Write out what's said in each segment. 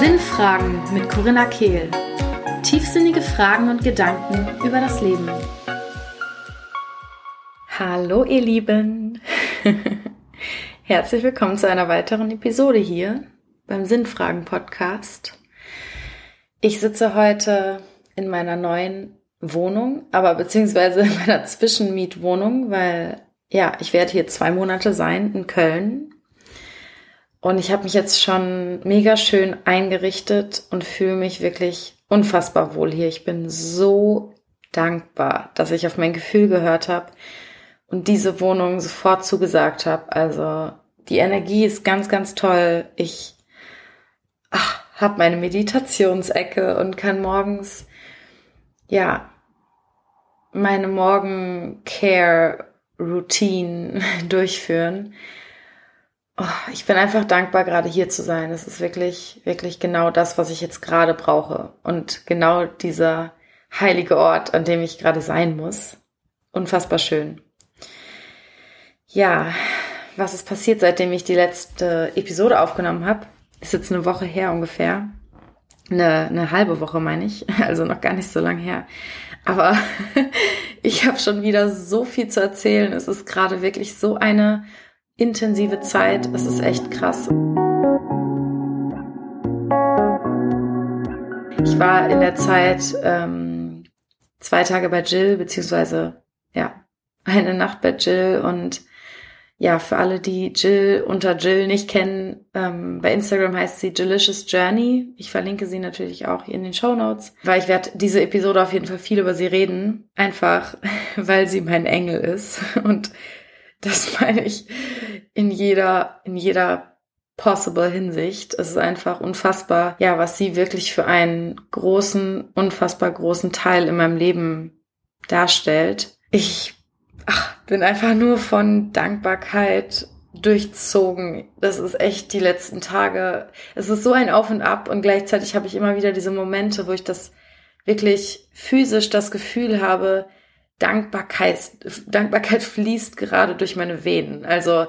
Sinnfragen mit Corinna Kehl. Tiefsinnige Fragen und Gedanken über das Leben. Hallo ihr Lieben. Herzlich willkommen zu einer weiteren Episode hier beim Sinnfragen Podcast. Ich sitze heute in meiner neuen Wohnung, aber beziehungsweise in meiner Zwischenmietwohnung, weil ja, ich werde hier zwei Monate sein in Köln. Und ich habe mich jetzt schon mega schön eingerichtet und fühle mich wirklich unfassbar wohl hier. Ich bin so dankbar, dass ich auf mein Gefühl gehört habe und diese Wohnung sofort zugesagt habe. Also die Energie ist ganz, ganz toll. Ich habe meine Meditationsecke und kann morgens ja meine Morgen-Care-Routine durchführen. Oh, ich bin einfach dankbar, gerade hier zu sein. Es ist wirklich, wirklich genau das, was ich jetzt gerade brauche. Und genau dieser heilige Ort, an dem ich gerade sein muss. Unfassbar schön. Ja, was ist passiert, seitdem ich die letzte Episode aufgenommen habe? Ist jetzt eine Woche her ungefähr. Eine, eine halbe Woche meine ich, also noch gar nicht so lang her. Aber ich habe schon wieder so viel zu erzählen. Es ist gerade wirklich so eine intensive Zeit. Es ist echt krass. Ich war in der Zeit ähm, zwei Tage bei Jill, beziehungsweise ja, eine Nacht bei Jill und ja, für alle, die Jill unter Jill nicht kennen, ähm, bei Instagram heißt sie Delicious Journey. Ich verlinke sie natürlich auch in den Show Notes, weil ich werde diese Episode auf jeden Fall viel über sie reden. Einfach, weil sie mein Engel ist. Und das meine ich in jeder, in jeder possible Hinsicht. Es ist einfach unfassbar, ja, was sie wirklich für einen großen, unfassbar großen Teil in meinem Leben darstellt. Ich ach, bin einfach nur von Dankbarkeit durchzogen. Das ist echt die letzten Tage. Es ist so ein Auf und Ab und gleichzeitig habe ich immer wieder diese Momente, wo ich das wirklich physisch das Gefühl habe, Dankbarkeit, Dankbarkeit fließt gerade durch meine Venen. Also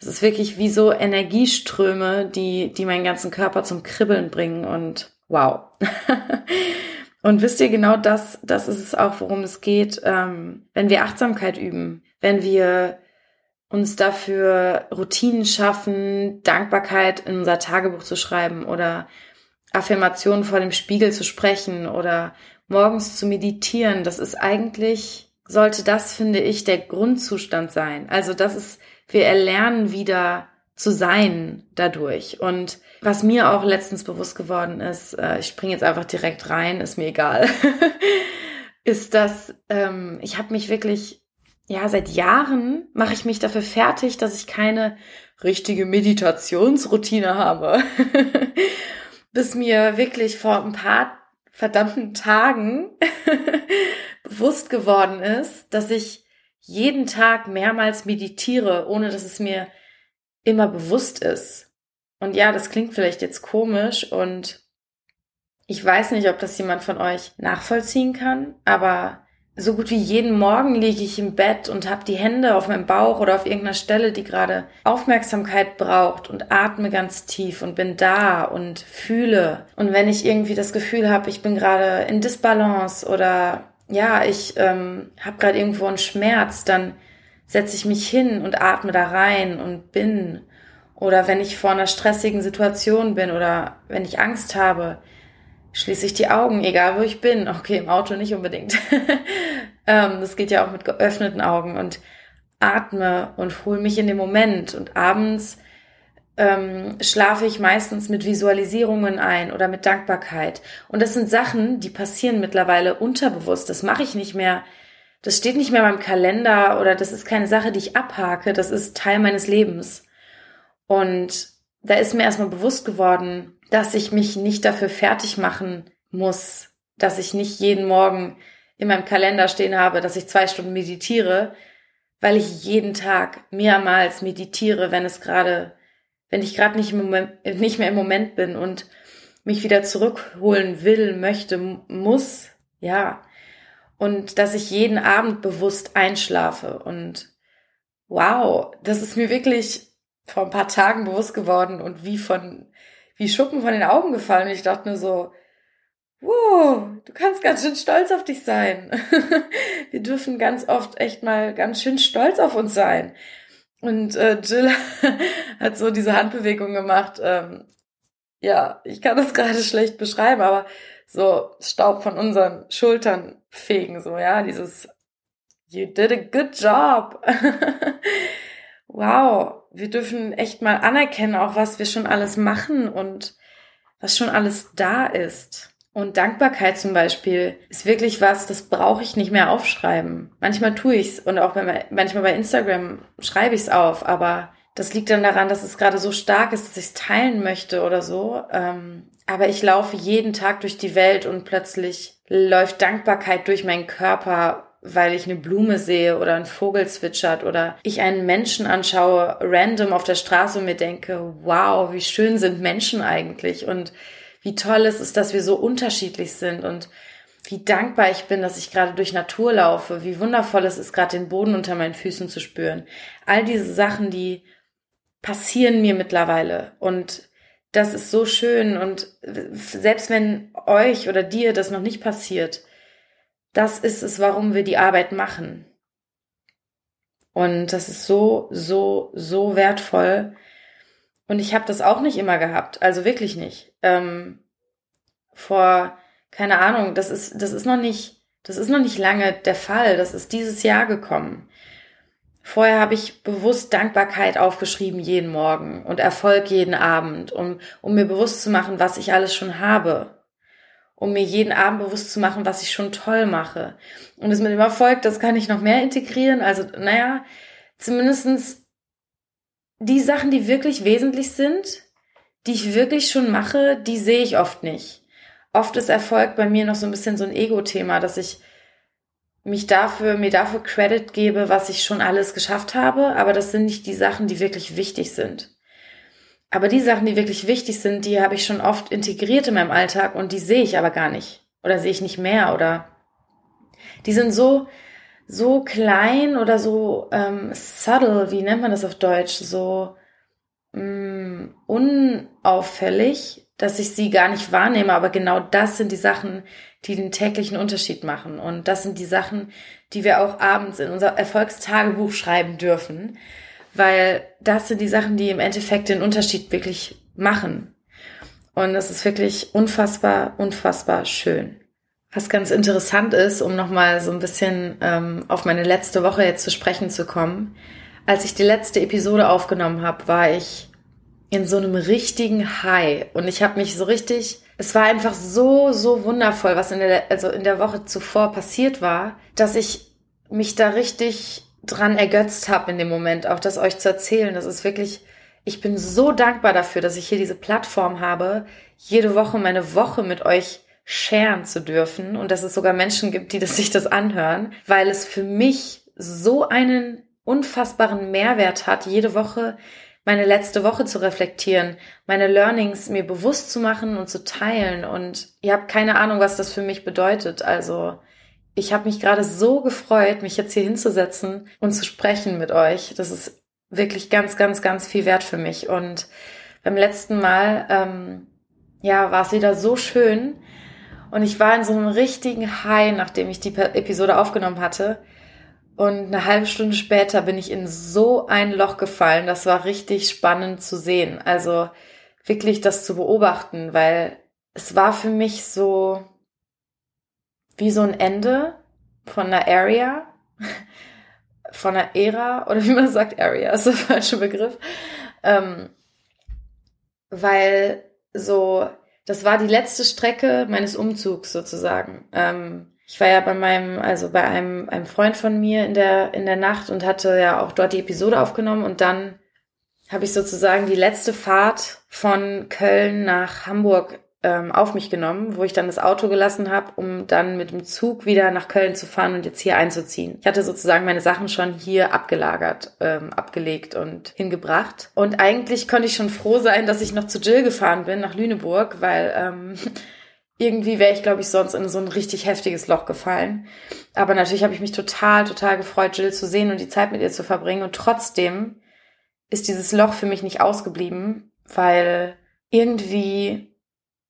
es ist wirklich wie so Energieströme, die, die meinen ganzen Körper zum Kribbeln bringen und wow. Und wisst ihr, genau das, das ist es auch, worum es geht, ähm, wenn wir Achtsamkeit üben, wenn wir uns dafür Routinen schaffen, Dankbarkeit in unser Tagebuch zu schreiben oder Affirmationen vor dem Spiegel zu sprechen oder morgens zu meditieren. Das ist eigentlich, sollte das, finde ich, der Grundzustand sein. Also das ist, wir erlernen wieder zu sein dadurch. Und was mir auch letztens bewusst geworden ist, äh, ich springe jetzt einfach direkt rein, ist mir egal, ist, dass ähm, ich habe mich wirklich, ja, seit Jahren mache ich mich dafür fertig, dass ich keine richtige Meditationsroutine habe. Bis mir wirklich vor ein paar verdammten Tagen bewusst geworden ist, dass ich jeden Tag mehrmals meditiere, ohne dass es mir immer bewusst ist. Und ja, das klingt vielleicht jetzt komisch und ich weiß nicht, ob das jemand von euch nachvollziehen kann, aber so gut wie jeden Morgen liege ich im Bett und habe die Hände auf meinem Bauch oder auf irgendeiner Stelle, die gerade Aufmerksamkeit braucht und atme ganz tief und bin da und fühle. Und wenn ich irgendwie das Gefühl habe, ich bin gerade in Disbalance oder ja, ich ähm, habe gerade irgendwo einen Schmerz, dann setze ich mich hin und atme da rein und bin. Oder wenn ich vor einer stressigen Situation bin oder wenn ich Angst habe, schließe ich die Augen, egal wo ich bin. Okay, im Auto nicht unbedingt. ähm, das geht ja auch mit geöffneten Augen und atme und hole mich in den Moment. Und abends ähm, schlafe ich meistens mit Visualisierungen ein oder mit Dankbarkeit. Und das sind Sachen, die passieren mittlerweile unterbewusst. Das mache ich nicht mehr das steht nicht mehr beim Kalender oder das ist keine Sache, die ich abhake, das ist Teil meines Lebens. Und da ist mir erstmal bewusst geworden, dass ich mich nicht dafür fertig machen muss, dass ich nicht jeden Morgen in meinem Kalender stehen habe, dass ich zwei Stunden meditiere, weil ich jeden Tag mehrmals meditiere, wenn es gerade, wenn ich gerade nicht, nicht mehr im Moment bin und mich wieder zurückholen will, möchte, muss, ja, und dass ich jeden Abend bewusst einschlafe. Und wow, das ist mir wirklich vor ein paar Tagen bewusst geworden und wie von, wie Schuppen von den Augen gefallen. Und ich dachte nur so, wow, du kannst ganz schön stolz auf dich sein. Wir dürfen ganz oft echt mal ganz schön stolz auf uns sein. Und äh, Jill hat so diese Handbewegung gemacht. Ähm, ja, ich kann das gerade schlecht beschreiben, aber so Staub von unseren Schultern fegen, so, ja, dieses You did a good job. wow, wir dürfen echt mal anerkennen, auch was wir schon alles machen und was schon alles da ist. Und Dankbarkeit zum Beispiel ist wirklich was, das brauche ich nicht mehr aufschreiben. Manchmal tue ich's und auch bei, manchmal bei Instagram schreibe ich's auf, aber das liegt dann daran, dass es gerade so stark ist, dass ich es teilen möchte oder so. Ähm, aber ich laufe jeden Tag durch die Welt und plötzlich läuft Dankbarkeit durch meinen Körper, weil ich eine Blume sehe oder ein Vogel zwitschert oder ich einen Menschen anschaue, random auf der Straße und mir denke, wow, wie schön sind Menschen eigentlich und wie toll es ist, dass wir so unterschiedlich sind und wie dankbar ich bin, dass ich gerade durch Natur laufe, wie wundervoll es ist, gerade den Boden unter meinen Füßen zu spüren. All diese Sachen, die passieren mir mittlerweile und das ist so schön und selbst wenn euch oder dir das noch nicht passiert, das ist es, warum wir die Arbeit machen. Und das ist so, so, so wertvoll, und ich habe das auch nicht immer gehabt, also wirklich nicht. Ähm, vor, keine Ahnung, das ist, das ist noch nicht, das ist noch nicht lange der Fall. Das ist dieses Jahr gekommen. Vorher habe ich bewusst Dankbarkeit aufgeschrieben jeden Morgen und Erfolg jeden Abend, um, um mir bewusst zu machen, was ich alles schon habe. Um mir jeden Abend bewusst zu machen, was ich schon toll mache. Und das mit dem Erfolg, das kann ich noch mehr integrieren. Also, naja, zumindestens die Sachen, die wirklich wesentlich sind, die ich wirklich schon mache, die sehe ich oft nicht. Oft ist Erfolg bei mir noch so ein bisschen so ein Ego-Thema, dass ich mich dafür, mir dafür Credit gebe, was ich schon alles geschafft habe, aber das sind nicht die Sachen, die wirklich wichtig sind. Aber die Sachen, die wirklich wichtig sind, die habe ich schon oft integriert in meinem Alltag und die sehe ich aber gar nicht. Oder sehe ich nicht mehr oder die sind so, so klein oder so ähm, subtle, wie nennt man das auf Deutsch, so mh, mm, unauffällig, dass ich sie gar nicht wahrnehme. Aber genau das sind die Sachen, die den täglichen Unterschied machen. Und das sind die Sachen, die wir auch abends in unser Erfolgstagebuch schreiben dürfen, weil das sind die Sachen, die im Endeffekt den Unterschied wirklich machen. Und es ist wirklich unfassbar, unfassbar schön. Was ganz interessant ist, um nochmal so ein bisschen ähm, auf meine letzte Woche jetzt zu sprechen zu kommen. Als ich die letzte Episode aufgenommen habe, war ich in so einem richtigen High und ich habe mich so richtig, es war einfach so, so wundervoll, was in der, also in der Woche zuvor passiert war, dass ich mich da richtig dran ergötzt habe in dem Moment, auch das euch zu erzählen. Das ist wirklich, ich bin so dankbar dafür, dass ich hier diese Plattform habe, jede Woche meine Woche mit euch sharen zu dürfen und dass es sogar Menschen gibt, die das, sich das anhören, weil es für mich so einen unfassbaren Mehrwert hat, jede Woche meine letzte Woche zu reflektieren, meine Learnings mir bewusst zu machen und zu teilen. Und ihr habt keine Ahnung, was das für mich bedeutet. Also ich habe mich gerade so gefreut, mich jetzt hier hinzusetzen und zu sprechen mit euch. Das ist wirklich ganz, ganz, ganz viel wert für mich. Und beim letzten Mal, ähm, ja, war es wieder so schön, und ich war in so einem richtigen High, nachdem ich die Episode aufgenommen hatte. Und eine halbe Stunde später bin ich in so ein Loch gefallen. Das war richtig spannend zu sehen. Also wirklich das zu beobachten, weil es war für mich so wie so ein Ende von einer Area, von einer Ära, oder wie man sagt, Area ist der falsche Begriff. Ähm, weil so das war die letzte Strecke meines Umzugs sozusagen. Ähm, ich war ja bei meinem, also bei einem, einem Freund von mir in der, in der Nacht und hatte ja auch dort die Episode aufgenommen und dann habe ich sozusagen die letzte Fahrt von Köln nach Hamburg ähm, auf mich genommen, wo ich dann das Auto gelassen habe, um dann mit dem Zug wieder nach Köln zu fahren und jetzt hier einzuziehen. Ich hatte sozusagen meine Sachen schon hier abgelagert, ähm, abgelegt und hingebracht. Und eigentlich konnte ich schon froh sein, dass ich noch zu Jill gefahren bin, nach Lüneburg, weil ähm, irgendwie wäre ich, glaube ich, sonst in so ein richtig heftiges Loch gefallen. Aber natürlich habe ich mich total, total gefreut, Jill zu sehen und die Zeit mit ihr zu verbringen. Und trotzdem ist dieses Loch für mich nicht ausgeblieben, weil irgendwie,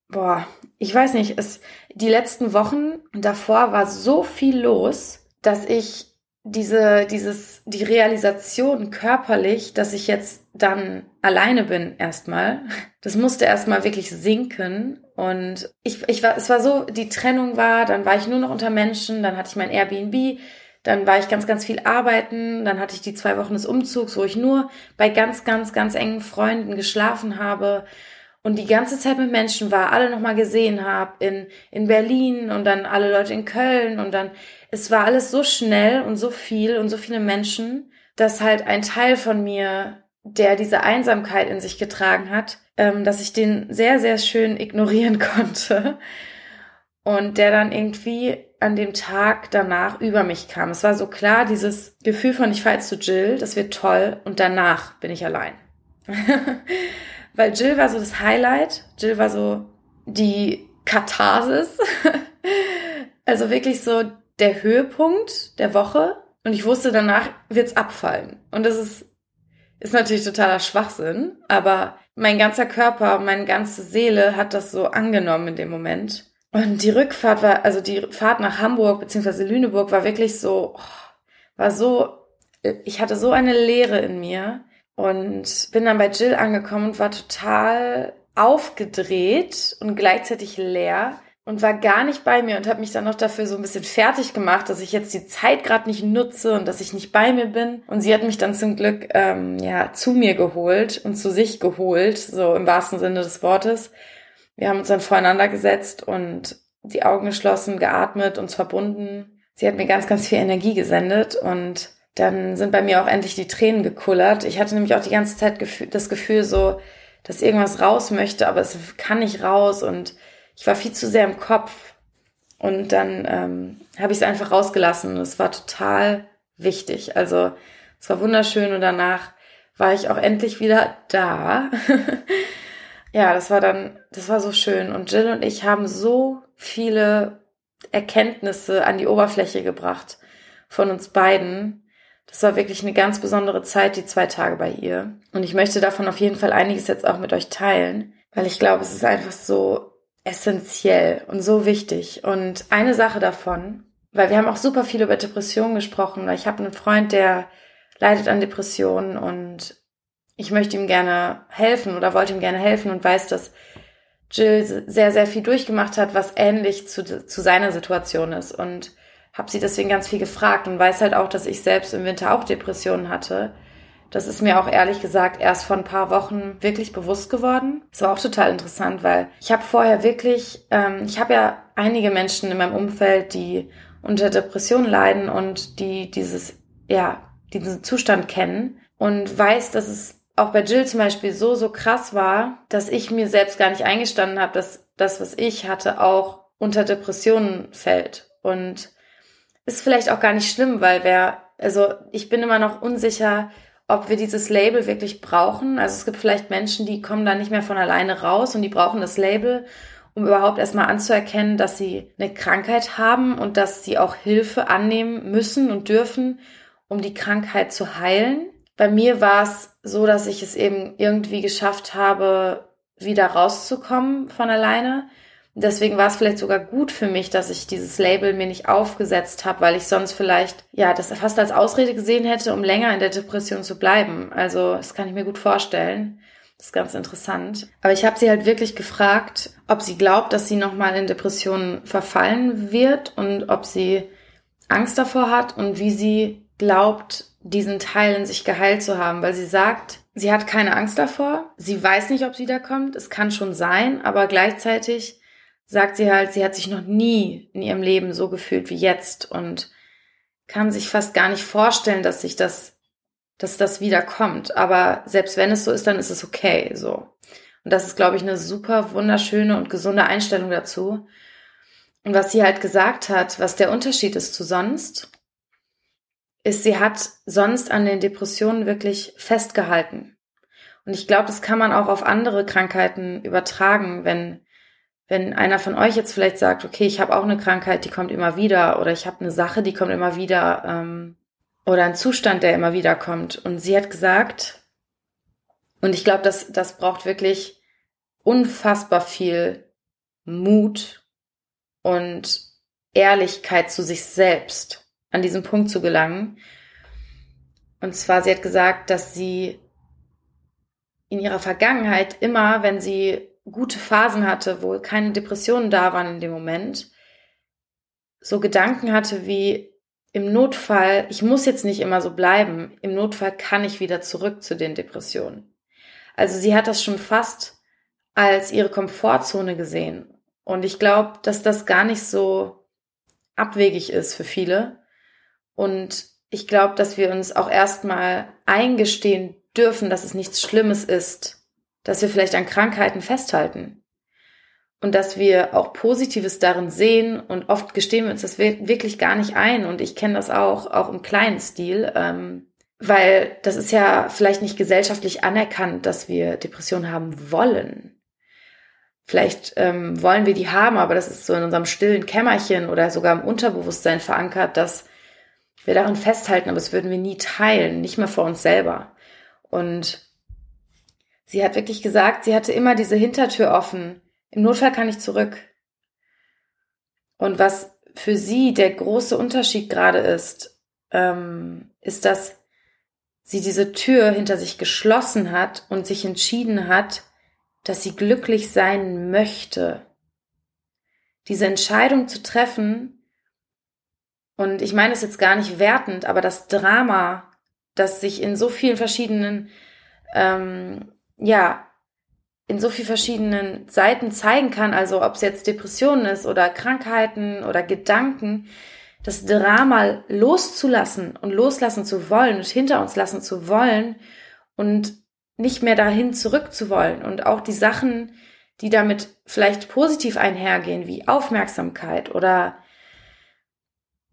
boah, ich weiß nicht, es, die letzten Wochen davor war so viel los, dass ich diese, dieses, die Realisation körperlich, dass ich jetzt dann alleine bin erstmal, das musste erstmal wirklich sinken. Und ich, ich war, es war so, die Trennung war, dann war ich nur noch unter Menschen, dann hatte ich mein Airbnb, dann war ich ganz, ganz viel arbeiten, dann hatte ich die zwei Wochen des Umzugs, wo ich nur bei ganz, ganz, ganz engen Freunden geschlafen habe und die ganze Zeit mit Menschen war, alle nochmal gesehen habe in, in Berlin und dann alle Leute in Köln und dann es war alles so schnell und so viel und so viele Menschen, dass halt ein Teil von mir, der diese Einsamkeit in sich getragen hat, ähm, dass ich den sehr, sehr schön ignorieren konnte. Und der dann irgendwie an dem Tag danach über mich kam. Es war so klar, dieses Gefühl von ich fahre jetzt zu Jill, das wird toll und danach bin ich allein. Weil Jill war so das Highlight, Jill war so die Katharsis. also wirklich so der Höhepunkt der Woche und ich wusste, danach wird's abfallen. Und das ist, ist natürlich totaler Schwachsinn, aber mein ganzer Körper, meine ganze Seele hat das so angenommen in dem Moment. Und die Rückfahrt war, also die Fahrt nach Hamburg beziehungsweise Lüneburg war wirklich so, war so, ich hatte so eine Leere in mir und bin dann bei Jill angekommen und war total aufgedreht und gleichzeitig leer und war gar nicht bei mir und habe mich dann noch dafür so ein bisschen fertig gemacht, dass ich jetzt die Zeit gerade nicht nutze und dass ich nicht bei mir bin. Und sie hat mich dann zum Glück ähm, ja zu mir geholt und zu sich geholt, so im wahrsten Sinne des Wortes. Wir haben uns dann voreinander gesetzt und die Augen geschlossen, geatmet, uns verbunden. Sie hat mir ganz, ganz viel Energie gesendet und dann sind bei mir auch endlich die Tränen gekullert. Ich hatte nämlich auch die ganze Zeit das Gefühl so, dass irgendwas raus möchte, aber es kann nicht raus und ich war viel zu sehr im Kopf und dann ähm, habe ich es einfach rausgelassen es war total wichtig. Also es war wunderschön und danach war ich auch endlich wieder da. ja, das war dann, das war so schön und Jill und ich haben so viele Erkenntnisse an die Oberfläche gebracht von uns beiden. Das war wirklich eine ganz besondere Zeit, die zwei Tage bei ihr. Und ich möchte davon auf jeden Fall einiges jetzt auch mit euch teilen, weil ich glaube, es ist einfach so essentiell und so wichtig. Und eine Sache davon, weil wir haben auch super viel über Depressionen gesprochen, weil ich habe einen Freund, der leidet an Depressionen und ich möchte ihm gerne helfen oder wollte ihm gerne helfen und weiß, dass Jill sehr, sehr viel durchgemacht hat, was ähnlich zu, zu seiner Situation ist. Und habe sie deswegen ganz viel gefragt und weiß halt auch, dass ich selbst im Winter auch Depressionen hatte das ist mir auch ehrlich gesagt erst vor ein paar Wochen wirklich bewusst geworden. Das war auch total interessant, weil ich habe vorher wirklich, ähm, ich habe ja einige Menschen in meinem Umfeld, die unter Depressionen leiden und die dieses, ja, diesen Zustand kennen und weiß, dass es auch bei Jill zum Beispiel so, so krass war, dass ich mir selbst gar nicht eingestanden habe, dass das, was ich hatte, auch unter Depressionen fällt. Und ist vielleicht auch gar nicht schlimm, weil wer, also ich bin immer noch unsicher, ob wir dieses Label wirklich brauchen. Also es gibt vielleicht Menschen, die kommen da nicht mehr von alleine raus und die brauchen das Label, um überhaupt erstmal anzuerkennen, dass sie eine Krankheit haben und dass sie auch Hilfe annehmen müssen und dürfen, um die Krankheit zu heilen. Bei mir war es so, dass ich es eben irgendwie geschafft habe, wieder rauszukommen von alleine. Deswegen war es vielleicht sogar gut für mich, dass ich dieses Label mir nicht aufgesetzt habe, weil ich sonst vielleicht ja das fast als Ausrede gesehen hätte, um länger in der Depression zu bleiben. Also das kann ich mir gut vorstellen. Das ist ganz interessant. Aber ich habe sie halt wirklich gefragt, ob sie glaubt, dass sie nochmal in Depressionen verfallen wird und ob sie Angst davor hat und wie sie glaubt, diesen Teil in sich geheilt zu haben, weil sie sagt, sie hat keine Angst davor. Sie weiß nicht, ob sie da kommt. Es kann schon sein, aber gleichzeitig sagt sie halt, sie hat sich noch nie in ihrem Leben so gefühlt wie jetzt und kann sich fast gar nicht vorstellen, dass sich das, dass das wiederkommt. Aber selbst wenn es so ist, dann ist es okay, so. Und das ist, glaube ich, eine super wunderschöne und gesunde Einstellung dazu. Und was sie halt gesagt hat, was der Unterschied ist zu sonst, ist, sie hat sonst an den Depressionen wirklich festgehalten. Und ich glaube, das kann man auch auf andere Krankheiten übertragen, wenn wenn einer von euch jetzt vielleicht sagt, okay, ich habe auch eine Krankheit, die kommt immer wieder, oder ich habe eine Sache, die kommt immer wieder, ähm, oder ein Zustand, der immer wieder kommt. Und sie hat gesagt, Und ich glaube, das, das braucht wirklich unfassbar viel Mut und Ehrlichkeit zu sich selbst, an diesen Punkt zu gelangen. Und zwar, sie hat gesagt, dass sie in ihrer Vergangenheit immer, wenn sie gute Phasen hatte, wo keine Depressionen da waren in dem Moment, so Gedanken hatte wie im Notfall, ich muss jetzt nicht immer so bleiben, im Notfall kann ich wieder zurück zu den Depressionen. Also sie hat das schon fast als ihre Komfortzone gesehen. Und ich glaube, dass das gar nicht so abwegig ist für viele. Und ich glaube, dass wir uns auch erstmal eingestehen dürfen, dass es nichts Schlimmes ist, dass wir vielleicht an Krankheiten festhalten und dass wir auch Positives darin sehen und oft gestehen wir uns das wirklich gar nicht ein und ich kenne das auch, auch im kleinen Stil, ähm, weil das ist ja vielleicht nicht gesellschaftlich anerkannt, dass wir Depressionen haben wollen. Vielleicht ähm, wollen wir die haben, aber das ist so in unserem stillen Kämmerchen oder sogar im Unterbewusstsein verankert, dass wir darin festhalten, aber das würden wir nie teilen, nicht mehr vor uns selber. Und sie hat wirklich gesagt, sie hatte immer diese Hintertür offen. Im Notfall kann ich zurück. Und was für sie der große Unterschied gerade ist, ähm, ist, dass sie diese Tür hinter sich geschlossen hat und sich entschieden hat, dass sie glücklich sein möchte. Diese Entscheidung zu treffen, und ich meine es jetzt gar nicht wertend, aber das Drama, das sich in so vielen verschiedenen, ähm, ja, in so vielen verschiedenen Seiten zeigen kann, also ob es jetzt Depressionen ist oder Krankheiten oder Gedanken, das Drama loszulassen und loslassen zu wollen und hinter uns lassen zu wollen und nicht mehr dahin zurückzuwollen und auch die Sachen, die damit vielleicht positiv einhergehen, wie Aufmerksamkeit oder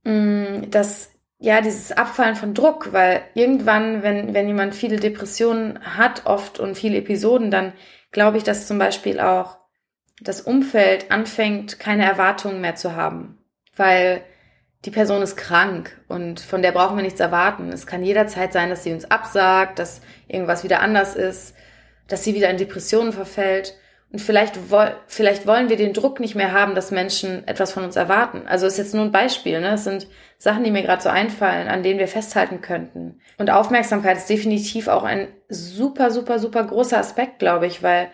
mh, mm, das ja, dieses Abfallen von Druck, weil irgendwann, wenn, wenn jemand viele Depressionen hat, oft und viele Episoden, dann glaube ich, dass zum Beispiel auch das Umfeld anfängt, keine Erwartungen mehr zu haben, weil die Person ist krank und von der brauchen wir nichts erwarten. Es kann jederzeit sein, dass sie uns absagt, dass irgendwas wieder anders ist, dass sie wieder in Depressionen verfällt. Und vielleicht, vielleicht wollen wir den Druck nicht mehr haben, dass Menschen etwas von uns erwarten. Also ist jetzt nur ein Beispiel. Ne? Es sind Sachen, die mir gerade so einfallen, an denen wir festhalten könnten. Und Aufmerksamkeit ist definitiv auch ein super, super, super großer Aspekt, glaube ich, weil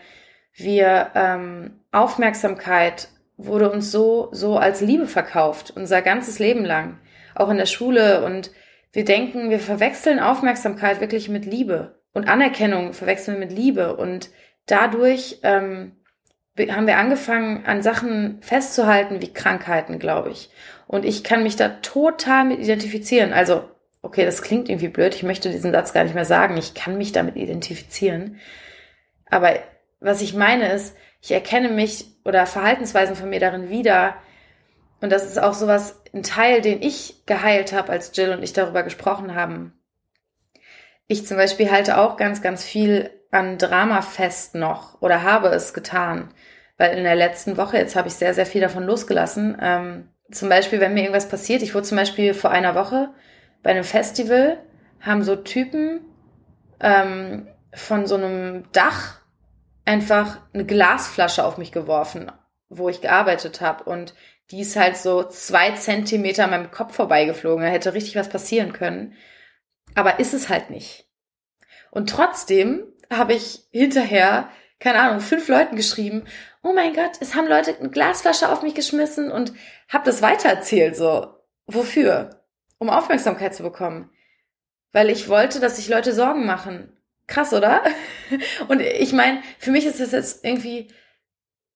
wir ähm, Aufmerksamkeit wurde uns so, so als Liebe verkauft, unser ganzes Leben lang, auch in der Schule. Und wir denken, wir verwechseln Aufmerksamkeit wirklich mit Liebe und Anerkennung verwechseln mit Liebe. Und dadurch ähm, haben wir angefangen, an Sachen festzuhalten wie Krankheiten, glaube ich. Und ich kann mich da total mit identifizieren. Also, okay, das klingt irgendwie blöd. Ich möchte diesen Satz gar nicht mehr sagen. Ich kann mich damit identifizieren. Aber was ich meine ist, ich erkenne mich oder Verhaltensweisen von mir darin wieder. Und das ist auch sowas, ein Teil, den ich geheilt habe, als Jill und ich darüber gesprochen haben. Ich zum Beispiel halte auch ganz, ganz viel an Drama fest noch oder habe es getan. Weil in der letzten Woche, jetzt habe ich sehr, sehr viel davon losgelassen. Ähm, zum Beispiel, wenn mir irgendwas passiert, ich wurde zum Beispiel vor einer Woche bei einem Festival, haben so Typen ähm, von so einem Dach einfach eine Glasflasche auf mich geworfen, wo ich gearbeitet habe. Und die ist halt so zwei Zentimeter an meinem Kopf vorbeigeflogen. Da hätte richtig was passieren können. Aber ist es halt nicht. Und trotzdem habe ich hinterher, keine Ahnung, fünf Leuten geschrieben, oh mein Gott, es haben Leute eine Glasflasche auf mich geschmissen und habe das weitererzählt, so. Wofür? Um Aufmerksamkeit zu bekommen. Weil ich wollte, dass sich Leute Sorgen machen. Krass, oder? Und ich meine, für mich ist das jetzt irgendwie,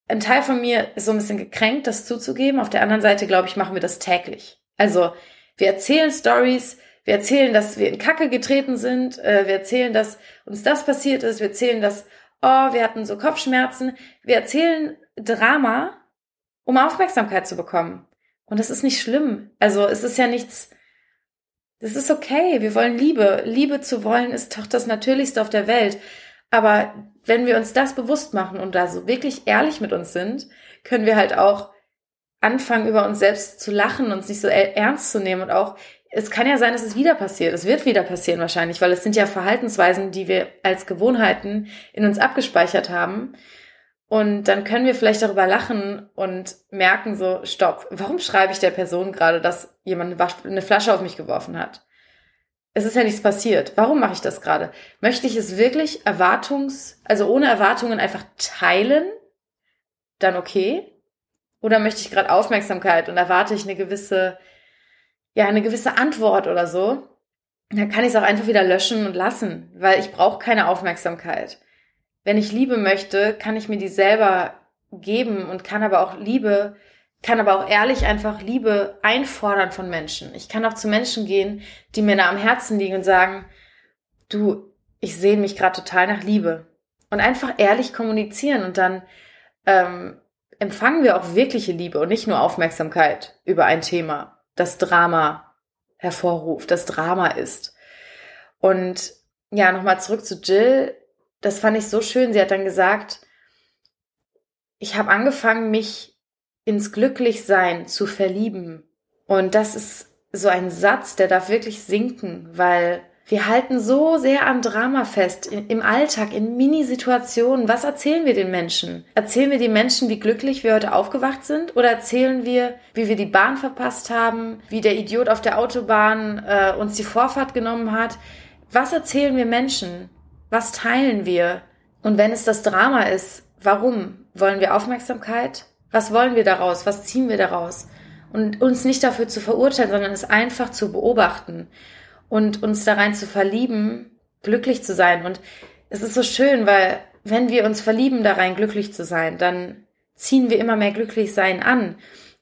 ein Teil von mir ist so ein bisschen gekränkt, das zuzugeben. Auf der anderen Seite, glaube ich, machen wir das täglich. Also, wir erzählen Stories, wir erzählen, dass wir in Kacke getreten sind, äh, wir erzählen, dass uns das passiert ist, wir erzählen, dass, oh, wir hatten so Kopfschmerzen. Wir erzählen Drama, um Aufmerksamkeit zu bekommen. Und das ist nicht schlimm. Also, es ist ja nichts, das ist okay. Wir wollen Liebe. Liebe zu wollen ist doch das Natürlichste auf der Welt. Aber wenn wir uns das bewusst machen und da so wirklich ehrlich mit uns sind, können wir halt auch anfangen, über uns selbst zu lachen, uns nicht so ernst zu nehmen und auch es kann ja sein, dass es wieder passiert. Es wird wieder passieren wahrscheinlich, weil es sind ja Verhaltensweisen, die wir als Gewohnheiten in uns abgespeichert haben. Und dann können wir vielleicht darüber lachen und merken so, stopp, warum schreibe ich der Person gerade, dass jemand eine Flasche auf mich geworfen hat? Es ist ja nichts passiert. Warum mache ich das gerade? Möchte ich es wirklich erwartungs, also ohne Erwartungen einfach teilen? Dann okay. Oder möchte ich gerade Aufmerksamkeit und erwarte ich eine gewisse ja, eine gewisse Antwort oder so, dann kann ich es auch einfach wieder löschen und lassen, weil ich brauche keine Aufmerksamkeit. Wenn ich Liebe möchte, kann ich mir die selber geben und kann aber auch Liebe, kann aber auch ehrlich einfach Liebe einfordern von Menschen. Ich kann auch zu Menschen gehen, die mir da am Herzen liegen und sagen, du, ich sehe mich gerade total nach Liebe. Und einfach ehrlich kommunizieren und dann ähm, empfangen wir auch wirkliche Liebe und nicht nur Aufmerksamkeit über ein Thema das Drama hervorruft, das Drama ist. Und ja, nochmal zurück zu Jill. Das fand ich so schön. Sie hat dann gesagt, ich habe angefangen, mich ins Glücklichsein zu verlieben. Und das ist so ein Satz, der darf wirklich sinken, weil wir halten so sehr am Drama fest, in, im Alltag, in Minisituationen. Was erzählen wir den Menschen? Erzählen wir den Menschen, wie glücklich wir heute aufgewacht sind? Oder erzählen wir, wie wir die Bahn verpasst haben, wie der Idiot auf der Autobahn äh, uns die Vorfahrt genommen hat? Was erzählen wir Menschen? Was teilen wir? Und wenn es das Drama ist, warum? Wollen wir Aufmerksamkeit? Was wollen wir daraus? Was ziehen wir daraus? Und uns nicht dafür zu verurteilen, sondern es einfach zu beobachten und uns da rein zu verlieben, glücklich zu sein. Und es ist so schön, weil wenn wir uns verlieben, da rein glücklich zu sein, dann ziehen wir immer mehr glücklich sein an.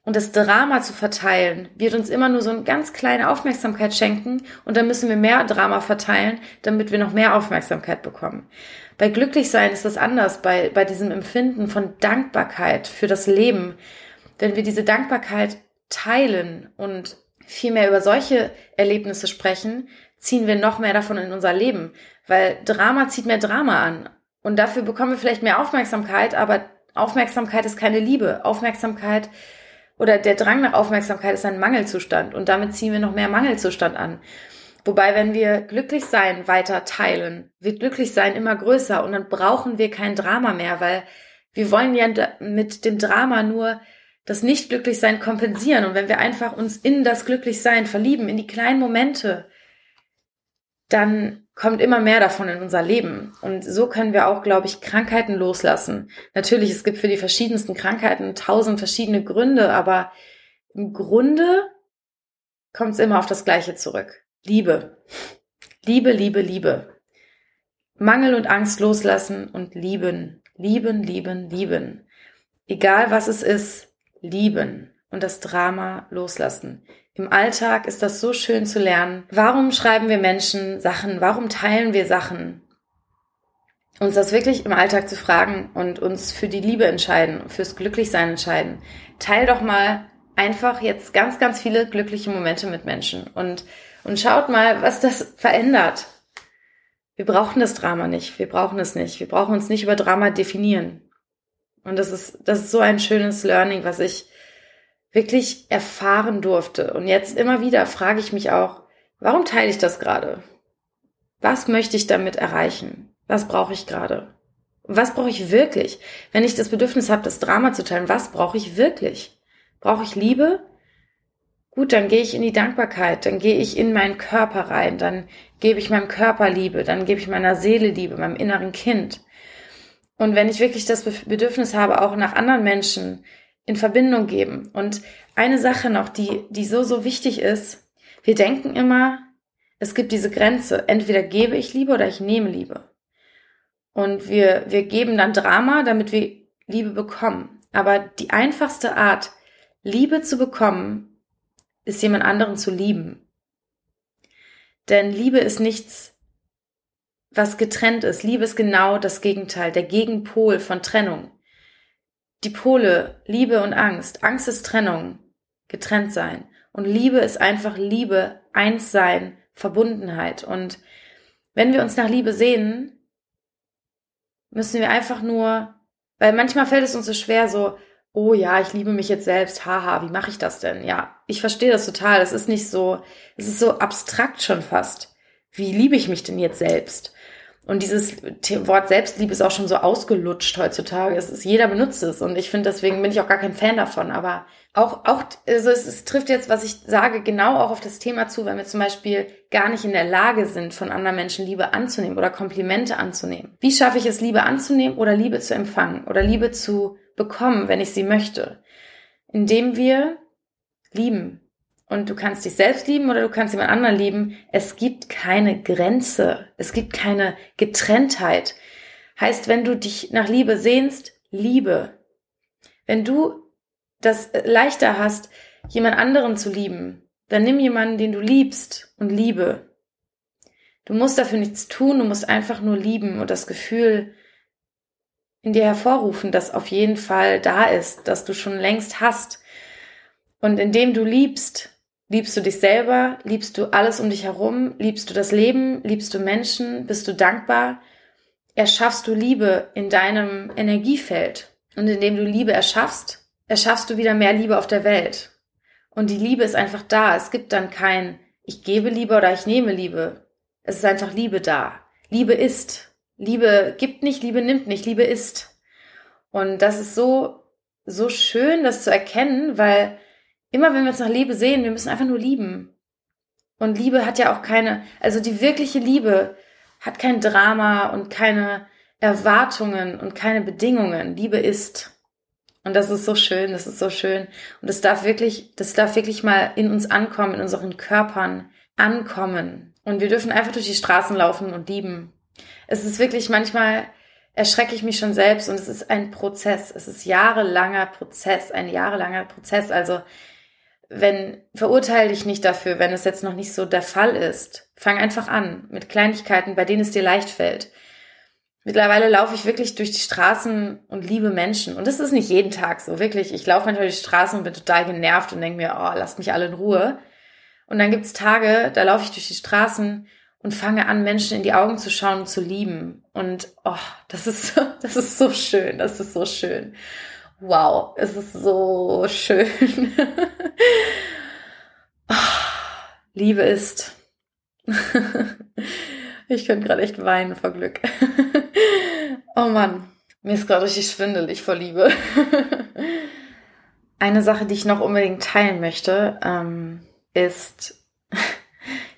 Und das Drama zu verteilen, wird uns immer nur so eine ganz kleine Aufmerksamkeit schenken und dann müssen wir mehr Drama verteilen, damit wir noch mehr Aufmerksamkeit bekommen. Bei Glücklichsein ist das anders, bei, bei diesem Empfinden von Dankbarkeit für das Leben. Wenn wir diese Dankbarkeit teilen und viel mehr über solche Erlebnisse sprechen, ziehen wir noch mehr davon in unser Leben. Weil Drama zieht mehr Drama an. Und dafür bekommen wir vielleicht mehr Aufmerksamkeit, aber Aufmerksamkeit ist keine Liebe. Aufmerksamkeit oder der Drang nach Aufmerksamkeit ist ein Mangelzustand. Und damit ziehen wir noch mehr Mangelzustand an. Wobei, wenn wir glücklich sein weiter teilen, wird glücklich sein immer größer und dann brauchen wir kein Drama mehr, weil wir wollen ja mit dem Drama nur das Nicht-Glücklichsein kompensieren. Und wenn wir einfach uns in das Glücklichsein verlieben, in die kleinen Momente, dann kommt immer mehr davon in unser Leben. Und so können wir auch, glaube ich, Krankheiten loslassen. Natürlich, es gibt für die verschiedensten Krankheiten tausend verschiedene Gründe, aber im Grunde kommt es immer auf das Gleiche zurück. Liebe. Liebe, Liebe, Liebe. Mangel und Angst loslassen und lieben. Lieben, lieben, lieben. Egal was es ist, lieben und das Drama loslassen. Im Alltag ist das so schön zu lernen. Warum schreiben wir Menschen Sachen? Warum teilen wir Sachen? Uns das wirklich im Alltag zu fragen und uns für die Liebe entscheiden, fürs Glücklichsein entscheiden. Teil doch mal einfach jetzt ganz, ganz viele glückliche Momente mit Menschen und, und schaut mal, was das verändert. Wir brauchen das Drama nicht. Wir brauchen es nicht. Wir brauchen uns nicht über Drama definieren. Und das ist, das ist so ein schönes Learning, was ich wirklich erfahren durfte. Und jetzt immer wieder frage ich mich auch, warum teile ich das gerade? Was möchte ich damit erreichen? Was brauche ich gerade? Was brauche ich wirklich? Wenn ich das Bedürfnis habe, das Drama zu teilen, was brauche ich wirklich? Brauche ich Liebe? Gut, dann gehe ich in die Dankbarkeit, dann gehe ich in meinen Körper rein, dann gebe ich meinem Körper Liebe, dann gebe ich meiner Seele Liebe, meinem inneren Kind. Und wenn ich wirklich das Bedürfnis habe, auch nach anderen Menschen in Verbindung geben. Und eine Sache noch, die, die so, so wichtig ist, wir denken immer, es gibt diese Grenze, entweder gebe ich Liebe oder ich nehme Liebe. Und wir, wir geben dann Drama, damit wir Liebe bekommen. Aber die einfachste Art, Liebe zu bekommen, ist jemand anderen zu lieben. Denn Liebe ist nichts was getrennt ist. Liebe ist genau das Gegenteil, der Gegenpol von Trennung. Die Pole, Liebe und Angst. Angst ist Trennung, getrennt sein. Und Liebe ist einfach Liebe, eins sein, Verbundenheit. Und wenn wir uns nach Liebe sehen, müssen wir einfach nur, weil manchmal fällt es uns so schwer, so oh ja, ich liebe mich jetzt selbst, haha, wie mache ich das denn? Ja, ich verstehe das total. Es ist nicht so, es ist so abstrakt schon fast. Wie liebe ich mich denn jetzt selbst? Und dieses Wort Selbstliebe ist auch schon so ausgelutscht heutzutage. Es ist, jeder benutzt es. Und ich finde, deswegen bin ich auch gar kein Fan davon. Aber auch, auch, also es, es trifft jetzt, was ich sage, genau auch auf das Thema zu, wenn wir zum Beispiel gar nicht in der Lage sind, von anderen Menschen Liebe anzunehmen oder Komplimente anzunehmen. Wie schaffe ich es, Liebe anzunehmen oder Liebe zu empfangen oder Liebe zu bekommen, wenn ich sie möchte? Indem wir lieben, und du kannst dich selbst lieben oder du kannst jemand anderen lieben. Es gibt keine Grenze. Es gibt keine Getrenntheit. Heißt, wenn du dich nach Liebe sehnst, Liebe. Wenn du das leichter hast, jemand anderen zu lieben, dann nimm jemanden, den du liebst und liebe. Du musst dafür nichts tun, du musst einfach nur lieben und das Gefühl in dir hervorrufen, das auf jeden Fall da ist, das du schon längst hast. Und indem du liebst, Liebst du dich selber? Liebst du alles um dich herum? Liebst du das Leben? Liebst du Menschen? Bist du dankbar? Erschaffst du Liebe in deinem Energiefeld. Und indem du Liebe erschaffst, erschaffst du wieder mehr Liebe auf der Welt. Und die Liebe ist einfach da. Es gibt dann kein ich gebe Liebe oder ich nehme Liebe. Es ist einfach Liebe da. Liebe ist. Liebe gibt nicht, Liebe nimmt nicht, Liebe ist. Und das ist so, so schön, das zu erkennen, weil immer wenn wir uns nach Liebe sehen, wir müssen einfach nur lieben. Und Liebe hat ja auch keine, also die wirkliche Liebe hat kein Drama und keine Erwartungen und keine Bedingungen. Liebe ist. Und das ist so schön, das ist so schön. Und das darf wirklich, das darf wirklich mal in uns ankommen, in unseren Körpern ankommen. Und wir dürfen einfach durch die Straßen laufen und lieben. Es ist wirklich manchmal, erschrecke ich mich schon selbst und es ist ein Prozess. Es ist jahrelanger Prozess, ein jahrelanger Prozess. Also wenn, verurteile dich nicht dafür, wenn es jetzt noch nicht so der Fall ist. Fang einfach an mit Kleinigkeiten, bei denen es dir leicht fällt. Mittlerweile laufe ich wirklich durch die Straßen und liebe Menschen. Und das ist nicht jeden Tag so, wirklich. Ich laufe manchmal durch die Straßen und bin total genervt und denke mir, oh, lasst mich alle in Ruhe. Und dann gibt's Tage, da laufe ich durch die Straßen und fange an, Menschen in die Augen zu schauen und zu lieben. Und oh, das ist, das ist so schön, das ist so schön. Wow, es ist so schön. Liebe ist. ich könnte gerade echt weinen vor Glück. oh Mann, mir ist gerade richtig schwindelig vor Liebe. Eine Sache, die ich noch unbedingt teilen möchte, ähm, ist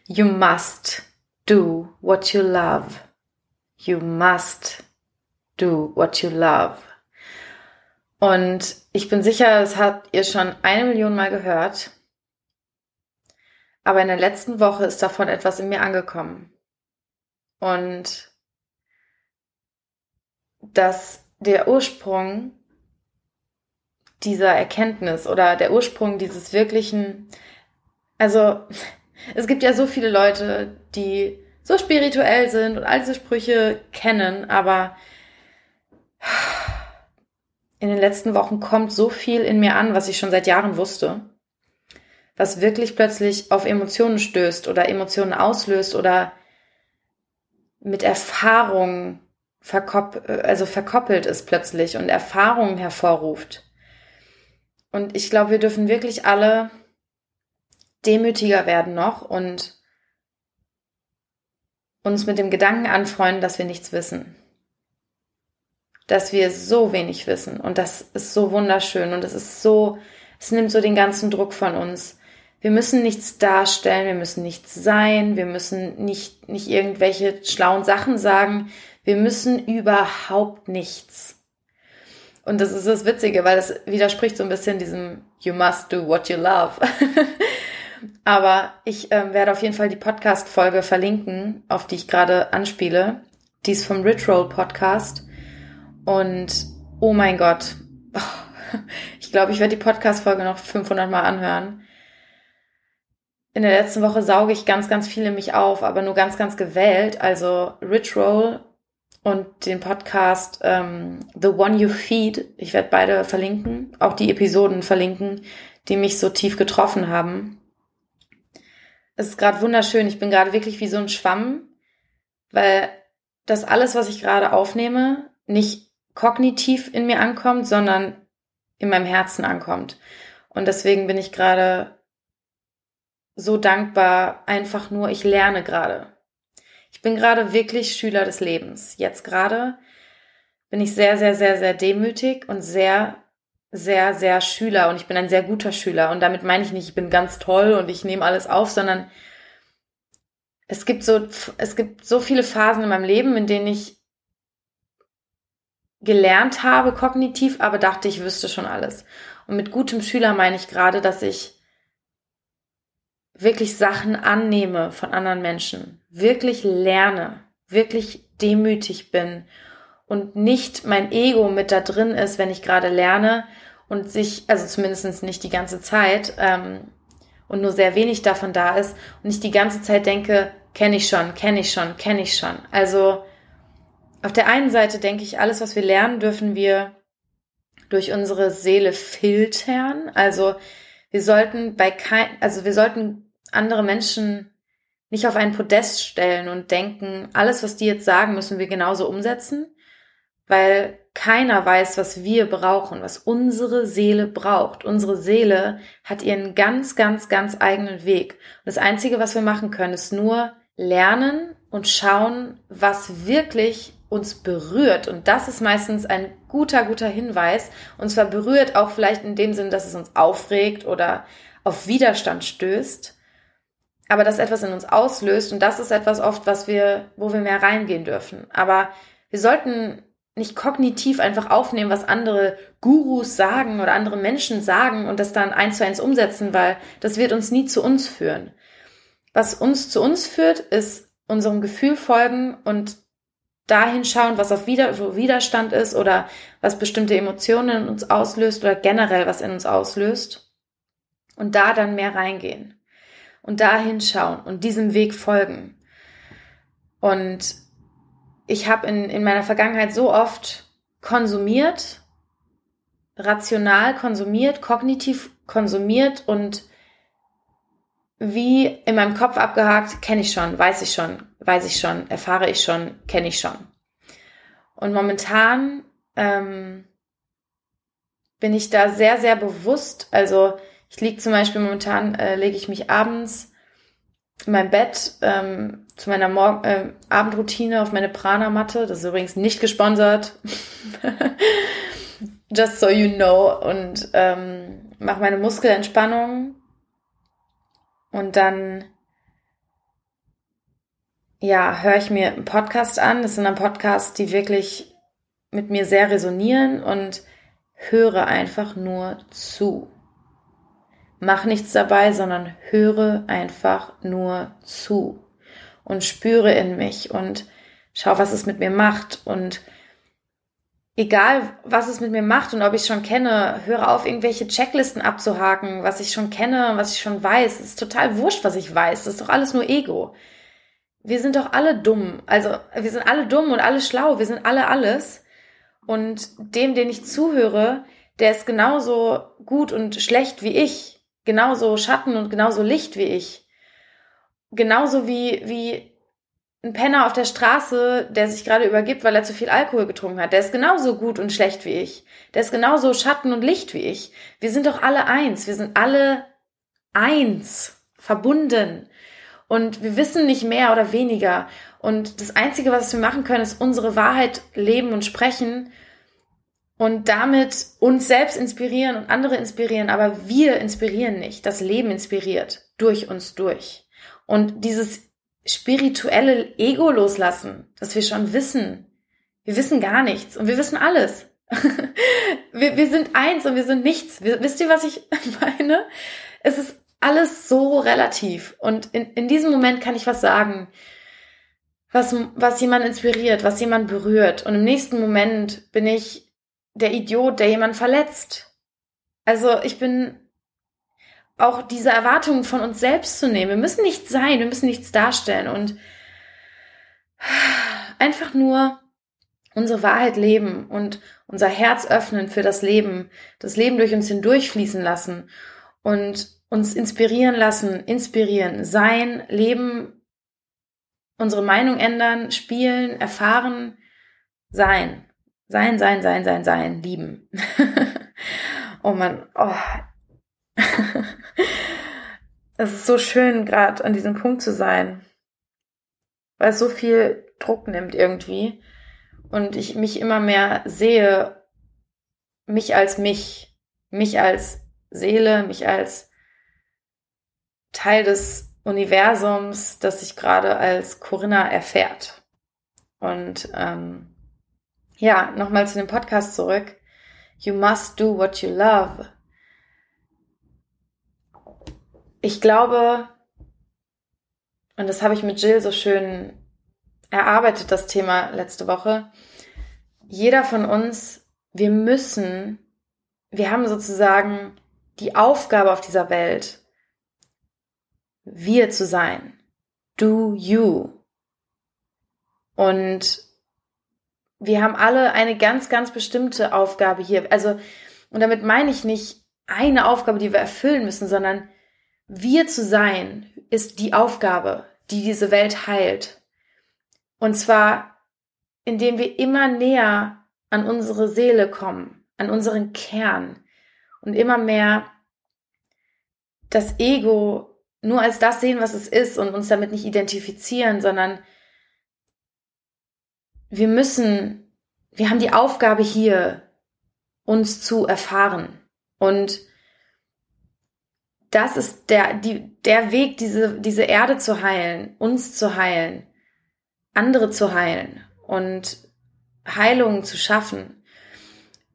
You must do what you love. You must do what you love. Und ich bin sicher, das habt ihr schon eine Million Mal gehört. Aber in der letzten Woche ist davon etwas in mir angekommen. Und dass der Ursprung dieser Erkenntnis oder der Ursprung dieses wirklichen, also es gibt ja so viele Leute, die so spirituell sind und all diese Sprüche kennen, aber in den letzten Wochen kommt so viel in mir an, was ich schon seit Jahren wusste, was wirklich plötzlich auf Emotionen stößt oder Emotionen auslöst oder mit Erfahrung verkopp also verkoppelt ist plötzlich und Erfahrungen hervorruft. Und ich glaube, wir dürfen wirklich alle demütiger werden noch und uns mit dem Gedanken anfreunden, dass wir nichts wissen dass wir so wenig wissen. Und das ist so wunderschön und es ist so, es nimmt so den ganzen Druck von uns. Wir müssen nichts darstellen, wir müssen nichts sein, wir müssen nicht, nicht irgendwelche schlauen Sachen sagen, wir müssen überhaupt nichts. Und das ist das Witzige, weil das widerspricht so ein bisschen diesem You must do what you love. Aber ich äh, werde auf jeden Fall die Podcast-Folge verlinken, auf die ich gerade anspiele. Die ist vom Ritual Podcast. Und oh mein Gott, ich glaube, ich werde die Podcast-Folge noch 500 Mal anhören. In der letzten Woche sauge ich ganz, ganz viel in mich auf, aber nur ganz, ganz gewählt. Also Roll und den Podcast ähm, The One You Feed. Ich werde beide verlinken, auch die Episoden verlinken, die mich so tief getroffen haben. Es ist gerade wunderschön. Ich bin gerade wirklich wie so ein Schwamm, weil das alles, was ich gerade aufnehme, nicht kognitiv in mir ankommt, sondern in meinem Herzen ankommt. Und deswegen bin ich gerade so dankbar, einfach nur, ich lerne gerade. Ich bin gerade wirklich Schüler des Lebens. Jetzt gerade bin ich sehr, sehr, sehr, sehr demütig und sehr, sehr, sehr Schüler und ich bin ein sehr guter Schüler. Und damit meine ich nicht, ich bin ganz toll und ich nehme alles auf, sondern es gibt so, es gibt so viele Phasen in meinem Leben, in denen ich gelernt habe kognitiv, aber dachte, ich wüsste schon alles. Und mit gutem Schüler meine ich gerade, dass ich wirklich Sachen annehme von anderen Menschen, wirklich lerne, wirklich demütig bin und nicht mein Ego mit da drin ist, wenn ich gerade lerne und sich, also zumindest nicht die ganze Zeit ähm, und nur sehr wenig davon da ist und ich die ganze Zeit denke, kenne ich schon, kenne ich schon, kenne ich schon. Also auf der einen Seite denke ich, alles, was wir lernen, dürfen wir durch unsere Seele filtern. Also wir sollten bei kein, also wir sollten andere Menschen nicht auf ein Podest stellen und denken, alles, was die jetzt sagen, müssen wir genauso umsetzen, weil keiner weiß, was wir brauchen, was unsere Seele braucht. Unsere Seele hat ihren ganz, ganz, ganz eigenen Weg. Und das Einzige, was wir machen können, ist nur lernen und schauen, was wirklich uns berührt. Und das ist meistens ein guter, guter Hinweis. Und zwar berührt auch vielleicht in dem Sinn, dass es uns aufregt oder auf Widerstand stößt. Aber dass etwas in uns auslöst. Und das ist etwas oft, was wir, wo wir mehr reingehen dürfen. Aber wir sollten nicht kognitiv einfach aufnehmen, was andere Gurus sagen oder andere Menschen sagen und das dann eins zu eins umsetzen, weil das wird uns nie zu uns führen. Was uns zu uns führt, ist unserem Gefühl folgen und dahin schauen, was auf Wider Widerstand ist oder was bestimmte Emotionen in uns auslöst oder generell was in uns auslöst und da dann mehr reingehen und dahin schauen und diesem Weg folgen. Und ich habe in, in meiner Vergangenheit so oft konsumiert, rational konsumiert, kognitiv konsumiert und wie in meinem Kopf abgehakt, kenne ich schon, weiß ich schon, weiß ich schon, erfahre ich schon, kenne ich schon. Und momentan ähm, bin ich da sehr, sehr bewusst. Also ich liege zum Beispiel momentan, äh, lege ich mich abends in mein Bett ähm, zu meiner Mor äh, Abendroutine auf meine Prana-Matte. Das ist übrigens nicht gesponsert. Just so you know. Und ähm, mache meine Muskelentspannung und dann, ja, höre ich mir einen Podcast an. Das sind dann Podcasts, die wirklich mit mir sehr resonieren und höre einfach nur zu. Mach nichts dabei, sondern höre einfach nur zu und spüre in mich und schau, was es mit mir macht und egal was es mit mir macht und ob ich es schon kenne, höre auf, irgendwelche Checklisten abzuhaken, was ich schon kenne, was ich schon weiß. Es ist total wurscht, was ich weiß. Das ist doch alles nur Ego. Wir sind doch alle dumm. Also wir sind alle dumm und alle schlau. Wir sind alle alles. Und dem, den ich zuhöre, der ist genauso gut und schlecht wie ich. Genauso Schatten und genauso Licht wie ich. Genauso wie, wie ein Penner auf der Straße, der sich gerade übergibt, weil er zu viel Alkohol getrunken hat, der ist genauso gut und schlecht wie ich. Der ist genauso Schatten und Licht wie ich. Wir sind doch alle eins. Wir sind alle eins, verbunden. Und wir wissen nicht mehr oder weniger. Und das Einzige, was wir machen können, ist unsere Wahrheit leben und sprechen und damit uns selbst inspirieren und andere inspirieren. Aber wir inspirieren nicht. Das Leben inspiriert durch uns durch. Und dieses spirituelle Ego loslassen, dass wir schon wissen. Wir wissen gar nichts und wir wissen alles. wir, wir sind eins und wir sind nichts. Wisst ihr, was ich meine? Es ist alles so relativ. Und in, in diesem Moment kann ich was sagen, was, was jemand inspiriert, was jemand berührt. Und im nächsten Moment bin ich der Idiot, der jemand verletzt. Also ich bin auch diese Erwartungen von uns selbst zu nehmen. Wir müssen nichts sein, wir müssen nichts darstellen und einfach nur unsere Wahrheit leben und unser Herz öffnen für das Leben, das Leben durch uns hindurchfließen lassen und uns inspirieren lassen, inspirieren, sein, leben, unsere Meinung ändern, spielen, erfahren, sein, sein, sein, sein, sein, sein, lieben. Oh man, oh. es ist so schön, gerade an diesem Punkt zu sein, weil es so viel Druck nimmt irgendwie und ich mich immer mehr sehe, mich als mich, mich als Seele, mich als Teil des Universums, das sich gerade als Corinna erfährt. Und ähm, ja, nochmal zu dem Podcast zurück. You must do what you love. Ich glaube, und das habe ich mit Jill so schön erarbeitet, das Thema letzte Woche. Jeder von uns, wir müssen, wir haben sozusagen die Aufgabe auf dieser Welt, wir zu sein. Do you. Und wir haben alle eine ganz, ganz bestimmte Aufgabe hier. Also, und damit meine ich nicht eine Aufgabe, die wir erfüllen müssen, sondern wir zu sein ist die Aufgabe, die diese Welt heilt. Und zwar, indem wir immer näher an unsere Seele kommen, an unseren Kern und immer mehr das Ego nur als das sehen, was es ist und uns damit nicht identifizieren, sondern wir müssen, wir haben die Aufgabe hier, uns zu erfahren. Und das ist der, die, der Weg, diese, diese Erde zu heilen, uns zu heilen, andere zu heilen und Heilung zu schaffen.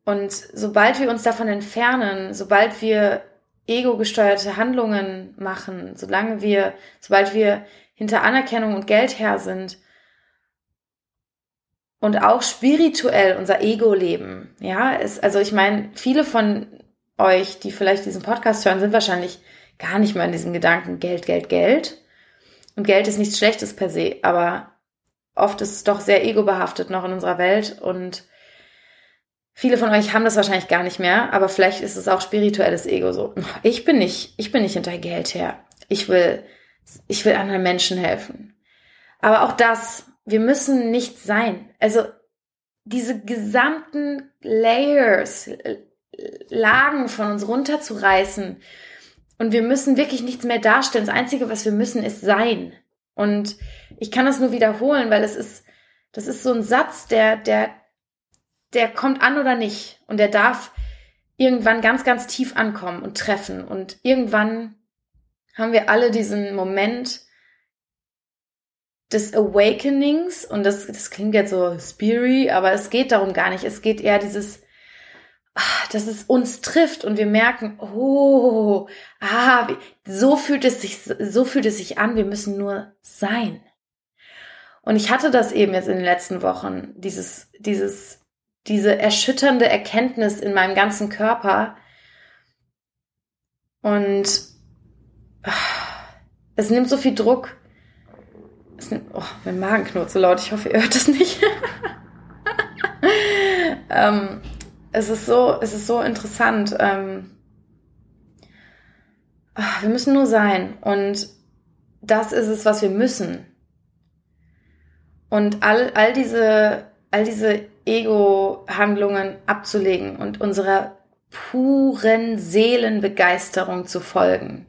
Und sobald wir uns davon entfernen, sobald wir ego-gesteuerte Handlungen machen, solange wir, sobald wir hinter Anerkennung und Geld her sind und auch spirituell unser Ego leben, ja, ist, also ich meine, viele von euch, die vielleicht diesen Podcast hören, sind wahrscheinlich gar nicht mehr in diesem Gedanken Geld, Geld, Geld. Und Geld ist nichts Schlechtes per se, aber oft ist es doch sehr ego-behaftet noch in unserer Welt und Viele von euch haben das wahrscheinlich gar nicht mehr, aber vielleicht ist es auch spirituelles Ego so. Ich bin nicht, ich bin nicht hinter Geld her. Ich will, ich will anderen Menschen helfen. Aber auch das, wir müssen nicht sein. Also diese gesamten Layers, Lagen von uns runterzureißen und wir müssen wirklich nichts mehr darstellen. Das Einzige, was wir müssen, ist sein. Und ich kann das nur wiederholen, weil es ist, das ist so ein Satz, der, der der kommt an oder nicht. Und der darf irgendwann ganz, ganz tief ankommen und treffen. Und irgendwann haben wir alle diesen Moment des Awakenings. Und das, das klingt jetzt so spiri, aber es geht darum gar nicht. Es geht eher dieses, ah, dass es uns trifft und wir merken, oh, ah, so fühlt es sich, so fühlt es sich an. Wir müssen nur sein. Und ich hatte das eben jetzt in den letzten Wochen, dieses, dieses diese erschütternde Erkenntnis in meinem ganzen Körper. Und es nimmt so viel Druck. Es nimmt, oh, mein Magen knurrt so laut. Ich hoffe, ihr hört das nicht. ähm, es ist so, es ist so interessant. Ähm, wir müssen nur sein. Und das ist es, was wir müssen. Und all, all diese, all diese Ego-Handlungen abzulegen und unserer puren Seelenbegeisterung zu folgen.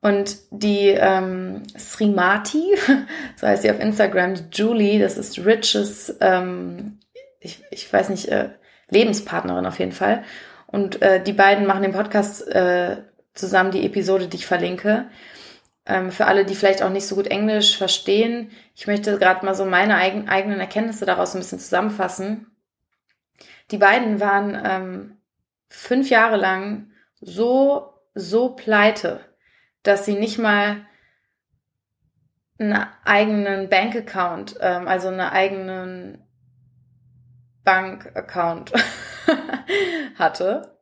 Und die ähm, Srimati, so heißt sie auf Instagram, Julie, das ist Riches, ähm, ich, ich weiß nicht, äh, Lebenspartnerin auf jeden Fall. Und äh, die beiden machen den Podcast äh, zusammen, die Episode, die ich verlinke. Ähm, für alle, die vielleicht auch nicht so gut Englisch verstehen, ich möchte gerade mal so meine eigen, eigenen Erkenntnisse daraus ein bisschen zusammenfassen. Die beiden waren ähm, fünf Jahre lang so, so pleite, dass sie nicht mal einen eigenen Bankaccount, ähm, also einen eigenen Bankaccount hatte.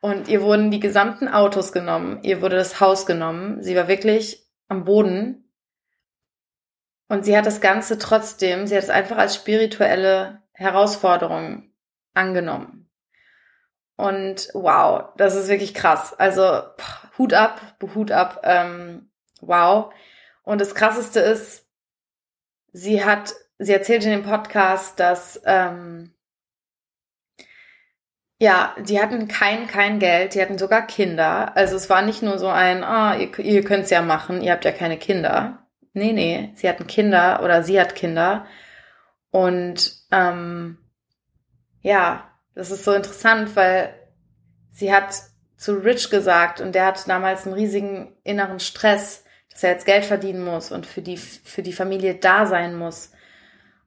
Und ihr wurden die gesamten Autos genommen, ihr wurde das Haus genommen. Sie war wirklich am Boden. Und sie hat das Ganze trotzdem, sie hat es einfach als spirituelle Herausforderung angenommen. Und wow, das ist wirklich krass. Also Hut ab, Hut ab, ähm, wow. Und das Krasseste ist, sie hat, sie erzählt in dem Podcast, dass ähm, ja, die hatten kein, kein Geld, die hatten sogar Kinder. Also es war nicht nur so ein, ah, ihr, ihr könnt's ja machen, ihr habt ja keine Kinder. Nee, nee, sie hatten Kinder oder sie hat Kinder. Und ähm, ja, das ist so interessant, weil sie hat zu Rich gesagt und der hat damals einen riesigen inneren Stress, dass er jetzt Geld verdienen muss und für die, für die Familie da sein muss.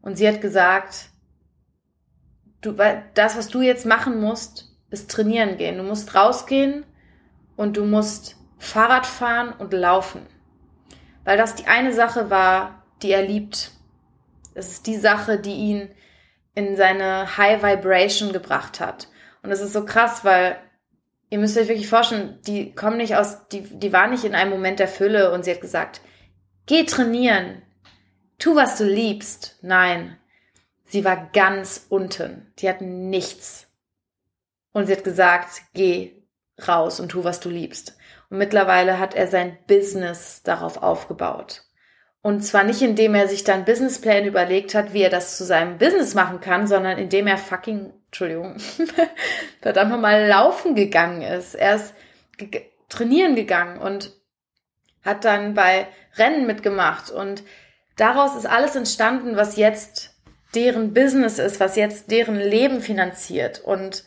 Und sie hat gesagt, du, das, was du jetzt machen musst, ist trainieren gehen. Du musst rausgehen und du musst Fahrrad fahren und laufen. Weil das die eine Sache war, die er liebt. Es ist die Sache, die ihn in seine High Vibration gebracht hat. Und es ist so krass, weil ihr müsst euch wirklich vorstellen, die kommen nicht aus, die, die war nicht in einem Moment der Fülle und sie hat gesagt, geh trainieren, tu was du liebst. Nein, Sie war ganz unten. Die hat nichts. Und sie hat gesagt, geh raus und tu, was du liebst. Und mittlerweile hat er sein Business darauf aufgebaut. Und zwar nicht, indem er sich dann Businessplan überlegt hat, wie er das zu seinem Business machen kann, sondern indem er fucking, Entschuldigung, verdammt nochmal laufen gegangen ist. Er ist ge trainieren gegangen und hat dann bei Rennen mitgemacht und daraus ist alles entstanden, was jetzt deren Business ist, was jetzt deren Leben finanziert. Und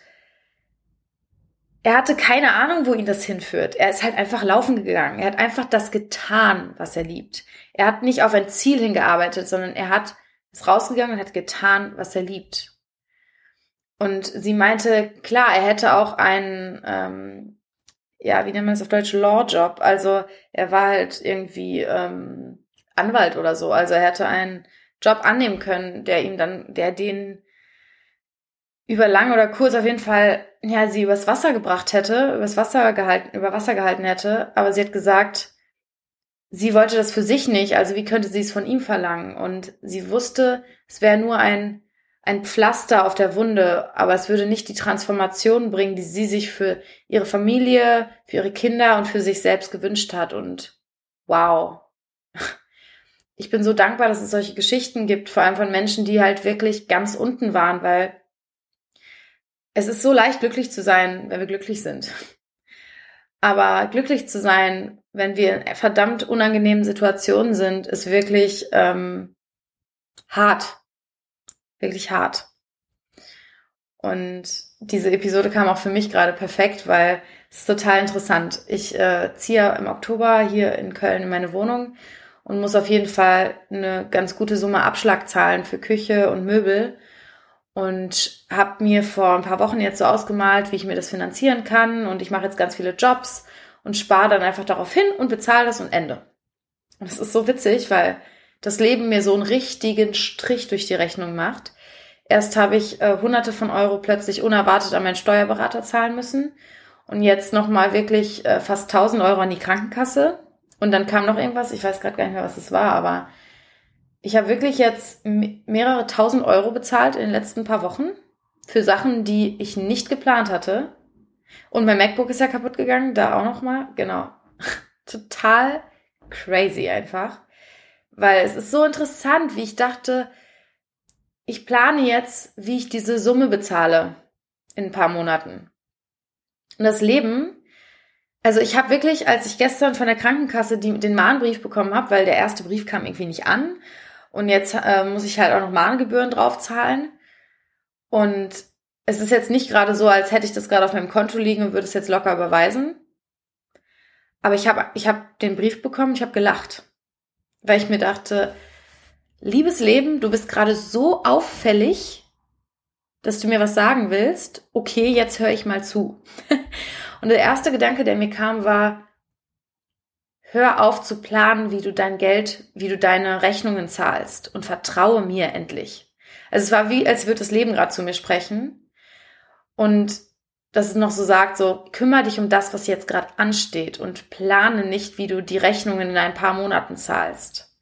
er hatte keine Ahnung, wo ihn das hinführt. Er ist halt einfach laufen gegangen. Er hat einfach das getan, was er liebt. Er hat nicht auf ein Ziel hingearbeitet, sondern er hat ist rausgegangen und hat getan, was er liebt. Und sie meinte, klar, er hätte auch einen, ähm, ja, wie nennt man das auf Deutsch, Law-Job. Also er war halt irgendwie ähm, Anwalt oder so. Also er hätte einen Job annehmen können, der ihm dann, der den über lang oder kurz auf jeden Fall, ja, sie übers Wasser gebracht hätte, übers Wasser gehalten, über Wasser gehalten hätte. Aber sie hat gesagt, sie wollte das für sich nicht, also wie könnte sie es von ihm verlangen? Und sie wusste, es wäre nur ein, ein Pflaster auf der Wunde, aber es würde nicht die Transformation bringen, die sie sich für ihre Familie, für ihre Kinder und für sich selbst gewünscht hat. Und wow, ich bin so dankbar, dass es solche Geschichten gibt, vor allem von Menschen, die halt wirklich ganz unten waren, weil es ist so leicht, glücklich zu sein, wenn wir glücklich sind. Aber glücklich zu sein, wenn wir in verdammt unangenehmen Situationen sind, ist wirklich ähm, hart. Wirklich hart. Und diese Episode kam auch für mich gerade perfekt, weil es ist total interessant. Ich äh, ziehe im Oktober hier in Köln in meine Wohnung und muss auf jeden Fall eine ganz gute Summe Abschlag zahlen für Küche und Möbel und habe mir vor ein paar Wochen jetzt so ausgemalt, wie ich mir das finanzieren kann und ich mache jetzt ganz viele Jobs und spare dann einfach darauf hin und bezahle das und Ende. Und das ist so witzig, weil das Leben mir so einen richtigen Strich durch die Rechnung macht. Erst habe ich äh, hunderte von Euro plötzlich unerwartet an meinen Steuerberater zahlen müssen und jetzt nochmal wirklich äh, fast 1000 Euro an die Krankenkasse und dann kam noch irgendwas, ich weiß gerade gar nicht mehr, was es war, aber ich habe wirklich jetzt mehrere tausend Euro bezahlt in den letzten paar Wochen für Sachen, die ich nicht geplant hatte. Und mein MacBook ist ja kaputt gegangen, da auch noch mal, genau. Total crazy einfach, weil es ist so interessant, wie ich dachte, ich plane jetzt, wie ich diese Summe bezahle in ein paar Monaten. Und das Leben also ich habe wirklich, als ich gestern von der Krankenkasse die, den Mahnbrief bekommen habe, weil der erste Brief kam irgendwie nicht an und jetzt äh, muss ich halt auch noch Mahngebühren draufzahlen und es ist jetzt nicht gerade so, als hätte ich das gerade auf meinem Konto liegen und würde es jetzt locker überweisen. Aber ich habe ich hab den Brief bekommen, ich habe gelacht, weil ich mir dachte, liebes Leben, du bist gerade so auffällig, dass du mir was sagen willst. Okay, jetzt höre ich mal zu. Und der erste Gedanke, der mir kam, war, hör auf zu planen, wie du dein Geld, wie du deine Rechnungen zahlst und vertraue mir endlich. Also es war wie, als würde das Leben gerade zu mir sprechen und dass es noch so sagt, so kümmere dich um das, was jetzt gerade ansteht und plane nicht, wie du die Rechnungen in ein paar Monaten zahlst.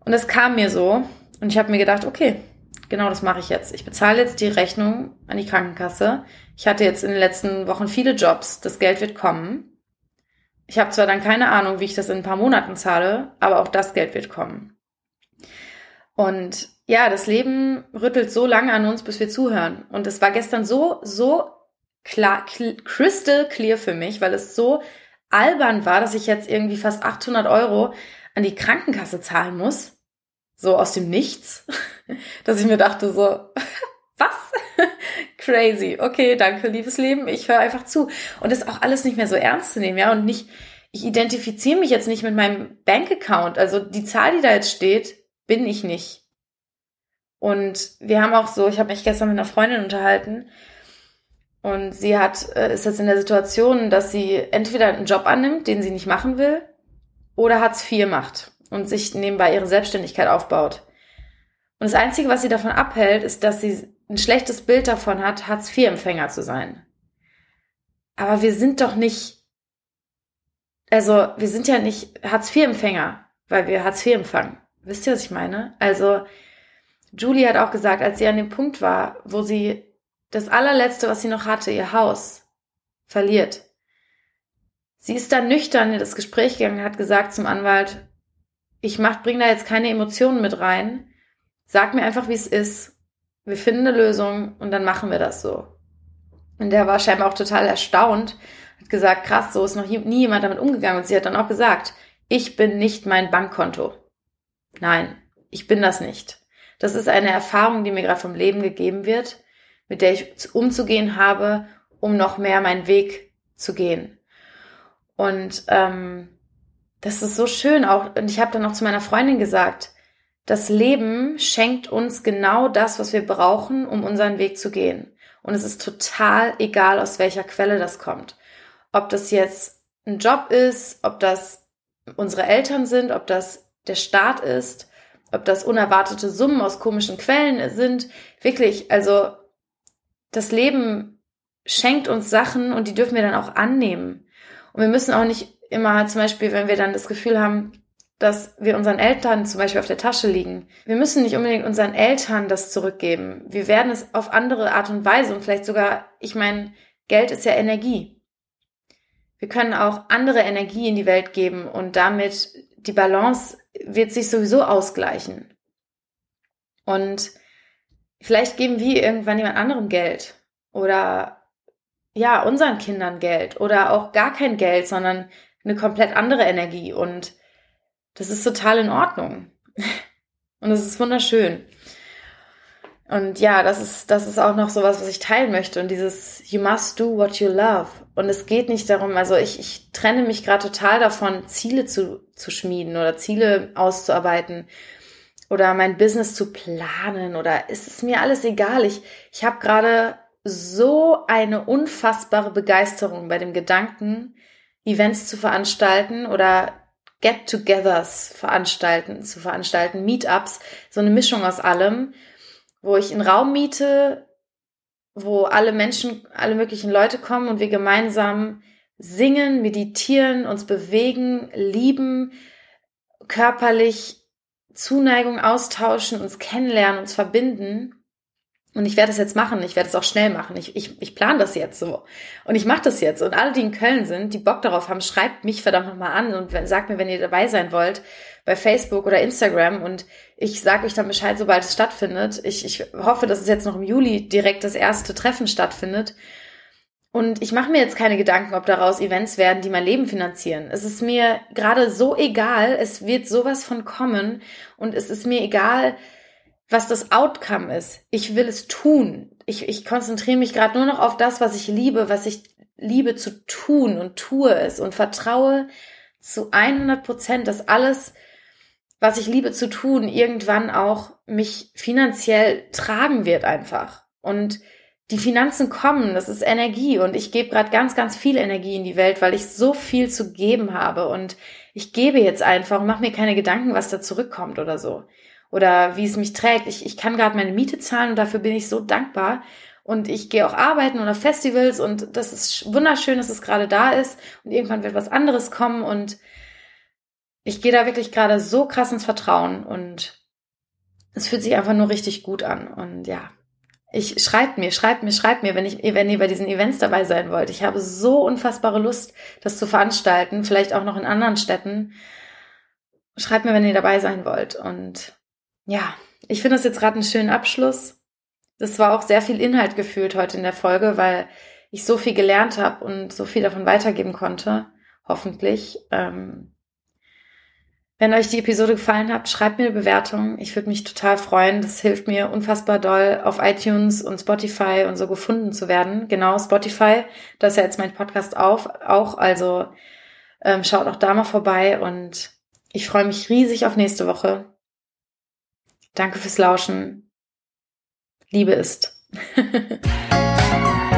Und es kam mir so und ich habe mir gedacht, okay, genau das mache ich jetzt. Ich bezahle jetzt die Rechnung an die Krankenkasse. Ich hatte jetzt in den letzten Wochen viele Jobs. Das Geld wird kommen. Ich habe zwar dann keine Ahnung, wie ich das in ein paar Monaten zahle, aber auch das Geld wird kommen. Und ja, das Leben rüttelt so lange an uns, bis wir zuhören. Und es war gestern so, so klar, crystal clear für mich, weil es so albern war, dass ich jetzt irgendwie fast 800 Euro an die Krankenkasse zahlen muss. So aus dem Nichts. Dass ich mir dachte so, was? Crazy. Okay, danke, liebes Leben. Ich höre einfach zu. Und das auch alles nicht mehr so ernst zu nehmen, ja. Und nicht, ich identifiziere mich jetzt nicht mit meinem Bankaccount. Also die Zahl, die da jetzt steht, bin ich nicht. Und wir haben auch so, ich habe mich gestern mit einer Freundin unterhalten und sie hat, äh, ist jetzt in der Situation, dass sie entweder einen Job annimmt, den sie nicht machen will, oder Hartz IV macht und sich nebenbei ihre Selbstständigkeit aufbaut. Und das Einzige, was sie davon abhält, ist, dass sie ein schlechtes Bild davon hat, Hartz IV-Empfänger zu sein. Aber wir sind doch nicht, also wir sind ja nicht Hartz IV-Empfänger, weil wir Hartz IV empfangen. Wisst ihr, was ich meine? Also Julie hat auch gesagt, als sie an dem Punkt war, wo sie das allerletzte, was sie noch hatte, ihr Haus, verliert. Sie ist dann nüchtern in das Gespräch gegangen, hat gesagt zum Anwalt, ich mach, bring da jetzt keine Emotionen mit rein. Sag mir einfach, wie es ist. Wir finden eine Lösung und dann machen wir das so. Und der war scheinbar auch total erstaunt, hat gesagt, krass, so ist noch nie jemand damit umgegangen. Und sie hat dann auch gesagt, ich bin nicht mein Bankkonto. Nein, ich bin das nicht. Das ist eine Erfahrung, die mir gerade vom Leben gegeben wird, mit der ich umzugehen habe, um noch mehr meinen Weg zu gehen. Und ähm, das ist so schön auch. Und ich habe dann noch zu meiner Freundin gesagt, das Leben schenkt uns genau das, was wir brauchen, um unseren Weg zu gehen. Und es ist total egal, aus welcher Quelle das kommt. Ob das jetzt ein Job ist, ob das unsere Eltern sind, ob das der Staat ist, ob das unerwartete Summen aus komischen Quellen sind. Wirklich, also das Leben schenkt uns Sachen und die dürfen wir dann auch annehmen. Und wir müssen auch nicht immer zum Beispiel, wenn wir dann das Gefühl haben, dass wir unseren Eltern zum Beispiel auf der Tasche liegen. Wir müssen nicht unbedingt unseren Eltern das zurückgeben. Wir werden es auf andere Art und Weise und vielleicht sogar, ich meine, Geld ist ja Energie. Wir können auch andere Energie in die Welt geben und damit die Balance wird sich sowieso ausgleichen. Und vielleicht geben wir irgendwann jemand anderem Geld oder ja, unseren Kindern Geld oder auch gar kein Geld, sondern eine komplett andere Energie und das ist total in Ordnung. Und es ist wunderschön. Und ja, das ist, das ist auch noch sowas, was ich teilen möchte. Und dieses You must do what you love. Und es geht nicht darum, also ich, ich trenne mich gerade total davon, Ziele zu, zu schmieden oder Ziele auszuarbeiten oder mein Business zu planen oder es ist mir alles egal. Ich, ich habe gerade so eine unfassbare Begeisterung bei dem Gedanken, Events zu veranstalten oder Get-togethers veranstalten, zu veranstalten, Meetups, so eine Mischung aus allem wo ich einen Raum miete, wo alle Menschen, alle möglichen Leute kommen und wir gemeinsam singen, meditieren, uns bewegen, lieben, körperlich Zuneigung austauschen, uns kennenlernen, uns verbinden. Und ich werde das jetzt machen. Ich werde es auch schnell machen. Ich, ich, ich plane das jetzt so. Und ich mache das jetzt. Und alle, die in Köln sind, die Bock darauf haben, schreibt mich verdammt nochmal an und sagt mir, wenn ihr dabei sein wollt bei Facebook oder Instagram und ich sage euch dann Bescheid, sobald es stattfindet. Ich, ich hoffe, dass es jetzt noch im Juli direkt das erste Treffen stattfindet. Und ich mache mir jetzt keine Gedanken, ob daraus Events werden, die mein Leben finanzieren. Es ist mir gerade so egal, es wird sowas von kommen und es ist mir egal, was das Outcome ist. Ich will es tun. Ich, ich konzentriere mich gerade nur noch auf das, was ich liebe, was ich liebe zu tun und tue es und vertraue zu 100 Prozent, dass alles was ich liebe zu tun, irgendwann auch mich finanziell tragen wird einfach. Und die Finanzen kommen, das ist Energie und ich gebe gerade ganz, ganz viel Energie in die Welt, weil ich so viel zu geben habe und ich gebe jetzt einfach und mache mir keine Gedanken, was da zurückkommt oder so. Oder wie es mich trägt. Ich, ich kann gerade meine Miete zahlen und dafür bin ich so dankbar. Und ich gehe auch arbeiten oder Festivals und das ist wunderschön, dass es gerade da ist und irgendwann wird was anderes kommen und ich gehe da wirklich gerade so krass ins Vertrauen und es fühlt sich einfach nur richtig gut an. Und ja, ich schreibt mir, schreibt mir, schreibt mir, wenn ich, wenn ihr bei diesen Events dabei sein wollt. Ich habe so unfassbare Lust, das zu veranstalten, vielleicht auch noch in anderen Städten. Schreibt mir, wenn ihr dabei sein wollt. Und ja, ich finde das jetzt gerade einen schönen Abschluss. Das war auch sehr viel Inhalt gefühlt heute in der Folge, weil ich so viel gelernt habe und so viel davon weitergeben konnte. Hoffentlich. Ähm, wenn euch die Episode gefallen hat, schreibt mir eine Bewertung. Ich würde mich total freuen. Das hilft mir unfassbar doll, auf iTunes und Spotify und so gefunden zu werden. Genau, Spotify, da ist ja jetzt mein Podcast auf, auch. Also ähm, schaut auch da mal vorbei und ich freue mich riesig auf nächste Woche. Danke fürs Lauschen. Liebe ist.